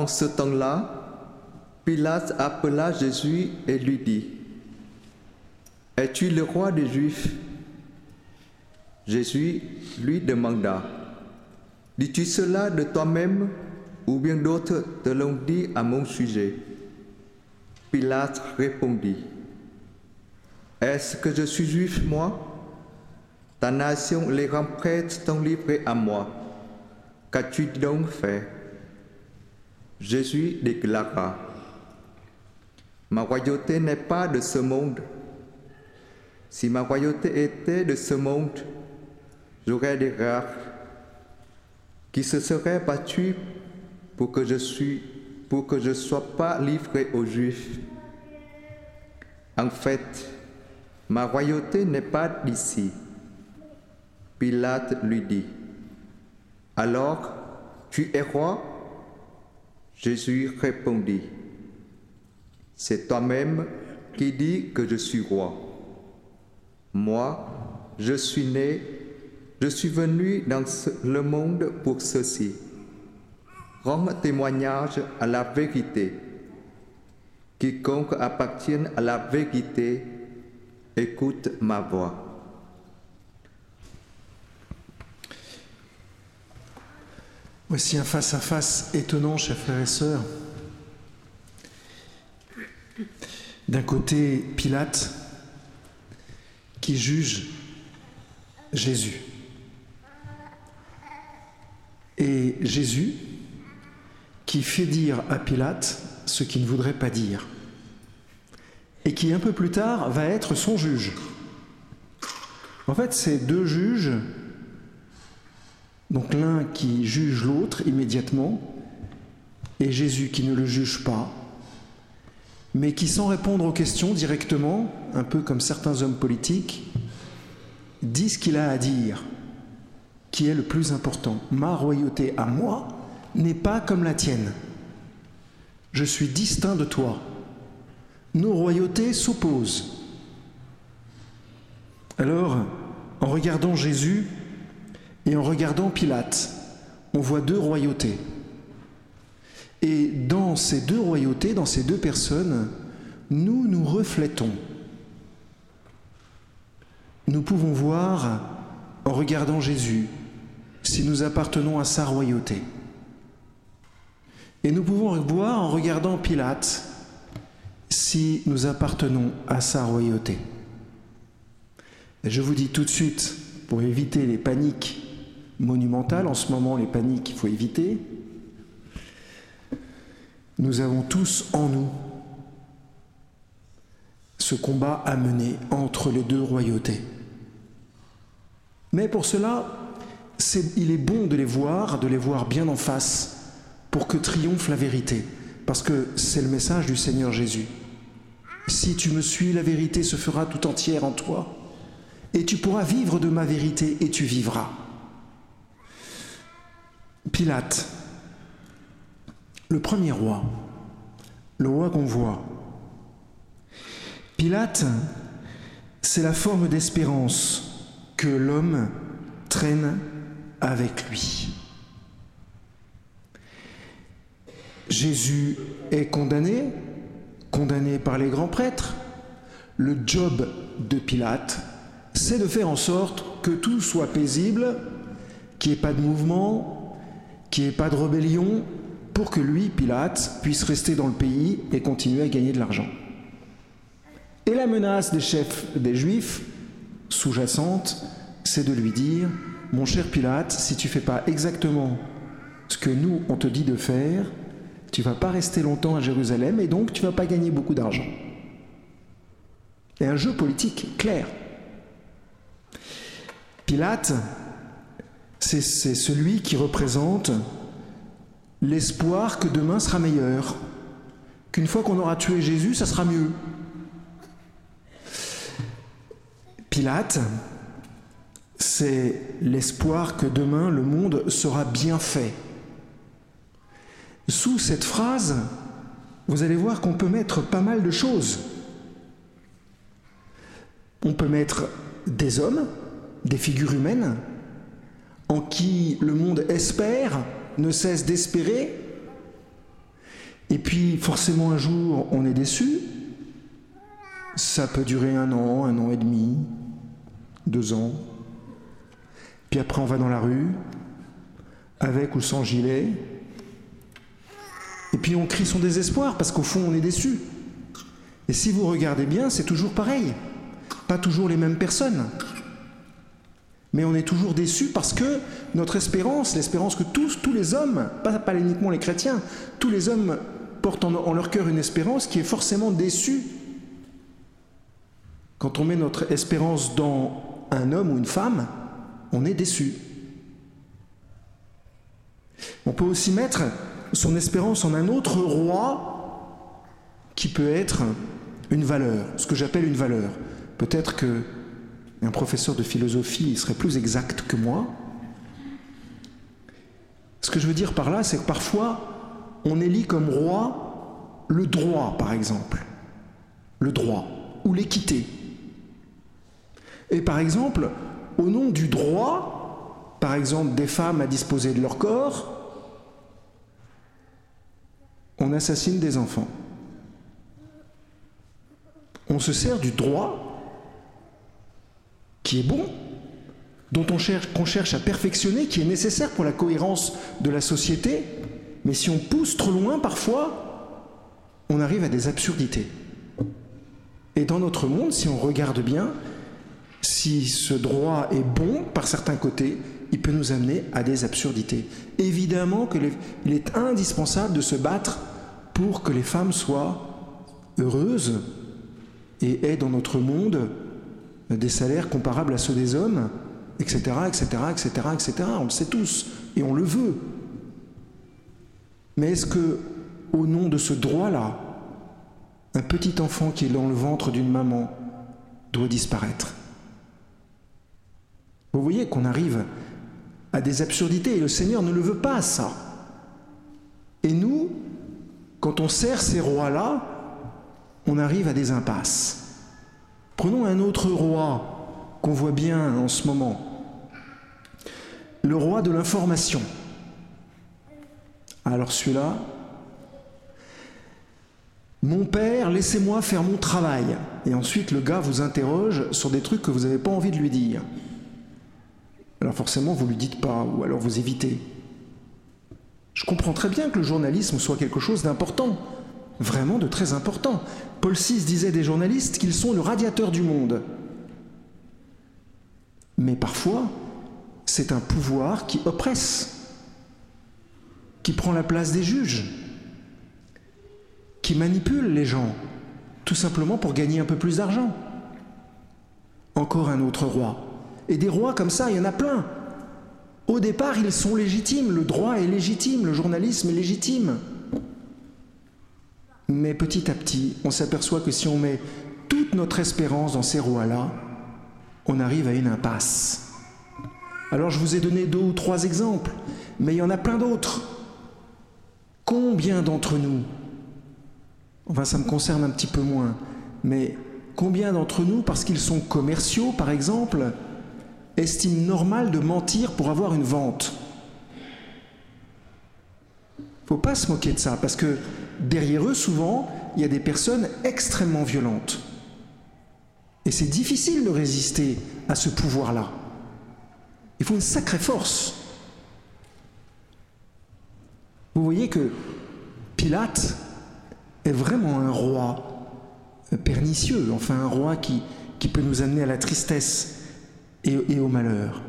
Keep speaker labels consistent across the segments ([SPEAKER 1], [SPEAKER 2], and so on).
[SPEAKER 1] En ce temps-là, Pilate appela Jésus et lui dit, Es-tu le roi des Juifs? Jésus lui demanda, Dis-tu cela de toi-même ou bien d'autres te l'ont dit à mon sujet? Pilate répondit, Est-ce que je suis juif, moi? Ta nation, les grands prêtres t'ont à moi. Qu'as-tu donc fait? Jésus déclara, Ma royauté n'est pas de ce monde. Si ma royauté était de ce monde, j'aurais des rares qui se seraient battus pour que je suis, pour que je sois pas livré aux Juifs. En fait, ma royauté n'est pas d'ici. Pilate lui dit, Alors, tu es roi Jésus répondit, C'est toi-même qui dis que je suis roi. Moi, je suis né, je suis venu dans le monde pour ceci. Rendre témoignage à la vérité. Quiconque appartient à la vérité, écoute ma voix.
[SPEAKER 2] Voici un face-à-face étonnant, chers frères et sœurs. D'un côté, Pilate qui juge Jésus. Et Jésus qui fait dire à Pilate ce qu'il ne voudrait pas dire. Et qui un peu plus tard va être son juge. En fait, ces deux juges donc l'un qui juge l'autre immédiatement, et Jésus qui ne le juge pas, mais qui sans répondre aux questions directement, un peu comme certains hommes politiques, dit ce qu'il a à dire, qui est le plus important. Ma royauté à moi n'est pas comme la tienne. Je suis distinct de toi. Nos royautés s'opposent. Alors, en regardant Jésus, et en regardant Pilate, on voit deux royautés. Et dans ces deux royautés, dans ces deux personnes, nous nous reflétons. Nous pouvons voir, en regardant Jésus, si nous appartenons à sa royauté. Et nous pouvons voir, en regardant Pilate, si nous appartenons à sa royauté. Je vous dis tout de suite, pour éviter les paniques monumentale. En ce moment, les paniques, il faut éviter. Nous avons tous en nous ce combat à mener entre les deux royautés. Mais pour cela, il est bon de les voir, de les voir bien en face, pour que triomphe la vérité, parce que c'est le message du Seigneur Jésus. Si tu me suis, la vérité se fera tout entière en toi, et tu pourras vivre de ma vérité, et tu vivras. Pilate, le premier roi, le roi qu'on voit. Pilate, c'est la forme d'espérance que l'homme traîne avec lui. Jésus est condamné, condamné par les grands prêtres. Le job de Pilate, c'est de faire en sorte que tout soit paisible, qu'il n'y ait pas de mouvement, qu'il n'y ait pas de rébellion pour que lui, Pilate, puisse rester dans le pays et continuer à gagner de l'argent. Et la menace des chefs des Juifs, sous-jacente, c'est de lui dire, mon cher Pilate, si tu fais pas exactement ce que nous, on te dit de faire, tu vas pas rester longtemps à Jérusalem et donc tu vas pas gagner beaucoup d'argent. Et un jeu politique clair. Pilate, c'est celui qui représente l'espoir que demain sera meilleur, qu'une fois qu'on aura tué Jésus, ça sera mieux. Pilate, c'est l'espoir que demain le monde sera bien fait. Sous cette phrase, vous allez voir qu'on peut mettre pas mal de choses. On peut mettre des hommes, des figures humaines, en qui le monde espère, ne cesse d'espérer, Et puis forcément un jour on est déçu. Ça peut durer un an, un an et demi, deux ans. Puis après on va dans la rue, avec ou sans gilet. Et puis on crie son désespoir parce qu'au fond on est déçu. Et si vous regardez bien, c'est toujours pareil. Pas toujours les mêmes personnes. Mais on est toujours déçu parce que notre espérance, l'espérance que tous, les hommes, pas, pas uniquement les chrétiens, tous les hommes portent en, en leur cœur une espérance qui est forcément déçue. Quand on met notre espérance dans un homme ou une femme, on est déçu. On peut aussi mettre son espérance en un autre roi qui peut être une valeur, ce que j'appelle une valeur. Peut-être que un professeur de philosophie serait plus exact que moi. Ce que je veux dire par là, c'est que parfois, on élit comme roi le droit, par exemple. Le droit ou l'équité. Et par exemple, au nom du droit, par exemple des femmes à disposer de leur corps, on assassine des enfants. On se sert du droit qui est bon, dont on cherche, qu'on cherche à perfectionner, qui est nécessaire pour la cohérence de la société, mais si on pousse trop loin, parfois, on arrive à des absurdités. Et dans notre monde, si on regarde bien, si ce droit est bon par certains côtés, il peut nous amener à des absurdités. Évidemment qu'il est indispensable de se battre pour que les femmes soient heureuses et aient dans notre monde des salaires comparables à ceux des hommes, etc., etc., etc., etc. On le sait tous et on le veut. Mais est-ce que, au nom de ce droit-là, un petit enfant qui est dans le ventre d'une maman doit disparaître? Vous voyez qu'on arrive à des absurdités et le Seigneur ne le veut pas, ça. Et nous, quand on sert ces rois-là, on arrive à des impasses. Prenons un autre roi qu'on voit bien en ce moment, le roi de l'information. Alors celui-là, mon père, laissez-moi faire mon travail. Et ensuite, le gars vous interroge sur des trucs que vous n'avez pas envie de lui dire. Alors forcément, vous ne lui dites pas, ou alors vous évitez. Je comprends très bien que le journalisme soit quelque chose d'important vraiment de très important. Paul VI disait des journalistes qu'ils sont le radiateur du monde. Mais parfois, c'est un pouvoir qui oppresse, qui prend la place des juges, qui manipule les gens, tout simplement pour gagner un peu plus d'argent. Encore un autre roi. Et des rois comme ça, il y en a plein. Au départ, ils sont légitimes, le droit est légitime, le journalisme est légitime. Mais petit à petit, on s'aperçoit que si on met toute notre espérance dans ces rois-là, on arrive à une impasse. Alors je vous ai donné deux ou trois exemples, mais il y en a plein d'autres. Combien d'entre nous, enfin ça me concerne un petit peu moins, mais combien d'entre nous, parce qu'ils sont commerciaux par exemple, estiment normal de mentir pour avoir une vente? Faut pas se moquer de ça, parce que derrière eux, souvent, il y a des personnes extrêmement violentes. Et c'est difficile de résister à ce pouvoir-là. Il faut une sacrée force. Vous voyez que Pilate est vraiment un roi pernicieux, enfin un roi qui, peut nous amener à la tristesse et au malheur.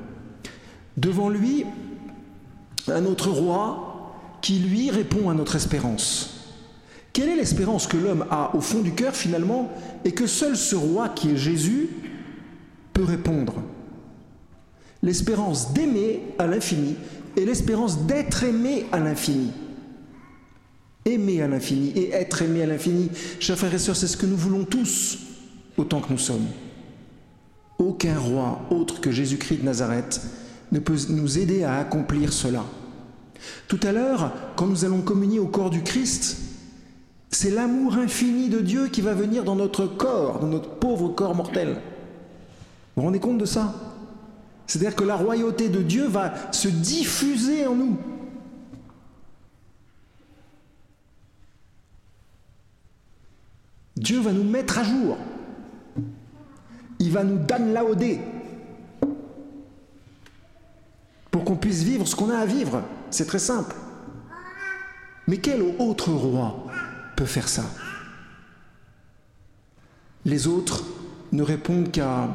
[SPEAKER 2] Devant lui, un autre roi qui lui répond à notre espérance. Quelle est l'espérance que l'homme a au fond du cœur finalement et que seul ce roi qui est Jésus peut répondre? L'espérance d'aimer à l'infini et l'espérance d'être aimé à l'infini. Aimer à l'infini et être aimé à l'infini, chers frères et sœurs, c'est ce que nous voulons tous autant que nous sommes. Aucun roi autre que Jésus-Christ de Nazareth ne peut nous aider à accomplir cela. Tout à l'heure, quand nous allons communier au corps du Christ, c'est l'amour infini de Dieu qui va venir dans notre corps, dans notre pauvre corps mortel. Vous vous rendez compte de ça? C'est-à-dire que la royauté de Dieu va se diffuser en nous. Dieu va nous mettre à jour. Il va nous donner laoder pour qu'on puisse vivre ce qu'on a à vivre. C'est très simple. Mais quel autre roi? Peut faire ça Les autres ne répondent qu'à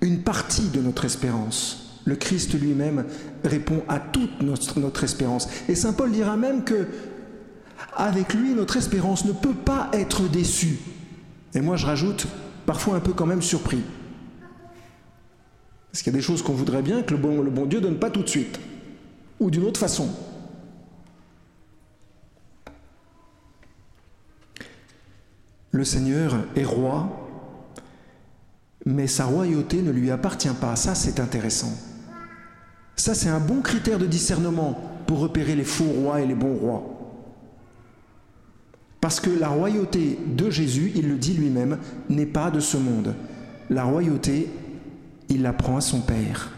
[SPEAKER 2] une partie de notre espérance. Le Christ lui-même répond à toute notre, espérance. Et Saint Paul dira même que avec lui, notre espérance ne peut pas être déçue. Et moi, je rajoute, parfois un peu quand même surpris. Parce qu'il y a des choses qu'on voudrait bien que le bon, le bon Dieu donne pas tout de suite, ou d'une autre façon. Le Seigneur est roi, mais sa royauté ne lui appartient pas. Ça, c'est intéressant. Ça, c'est un bon critère de discernement pour repérer les faux rois et les bons rois. Parce que la royauté de Jésus, il le dit lui-même, n'est pas de ce monde. La royauté, il la prend à son Père.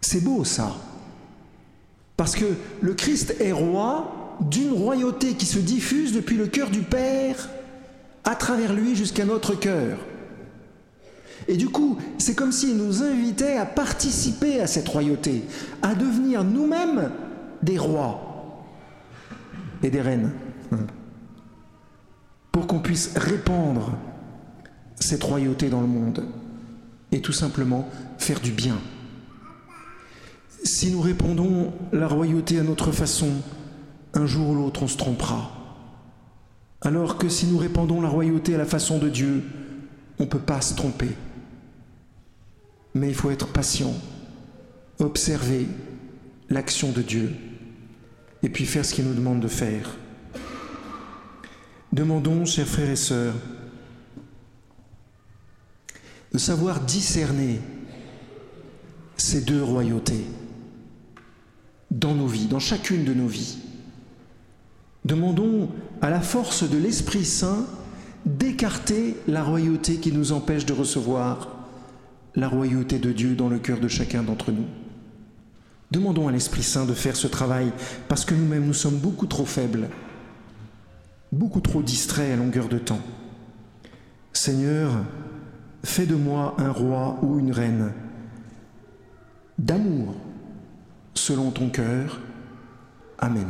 [SPEAKER 2] C'est beau ça. Parce que le Christ est roi d'une royauté qui se diffuse depuis le cœur du Père à travers lui jusqu'à notre cœur. Et du coup, c'est comme s'il nous invitait à participer à cette royauté, à devenir nous-mêmes des rois et des reines, pour qu'on puisse répandre cette royauté dans le monde et tout simplement faire du bien. Si nous répondons la royauté à notre façon, un jour ou l'autre on se trompera. Alors que si nous répandons la royauté à la façon de Dieu, on ne peut pas se tromper. Mais il faut être patient, observer l'action de Dieu et puis faire ce qu'il nous demande de faire. Demandons, chers frères et sœurs, de savoir discerner ces deux royautés dans nos vies, dans chacune de nos vies. Demandons à la force de l'Esprit Saint d'écarter la royauté qui nous empêche de recevoir la royauté de Dieu dans le cœur de chacun d'entre nous. Demandons à l'Esprit Saint de faire ce travail parce que nous-mêmes nous sommes beaucoup trop faibles, beaucoup trop distraits à longueur de temps. Seigneur, fais de moi un roi ou une reine d'amour selon ton cœur. Amen.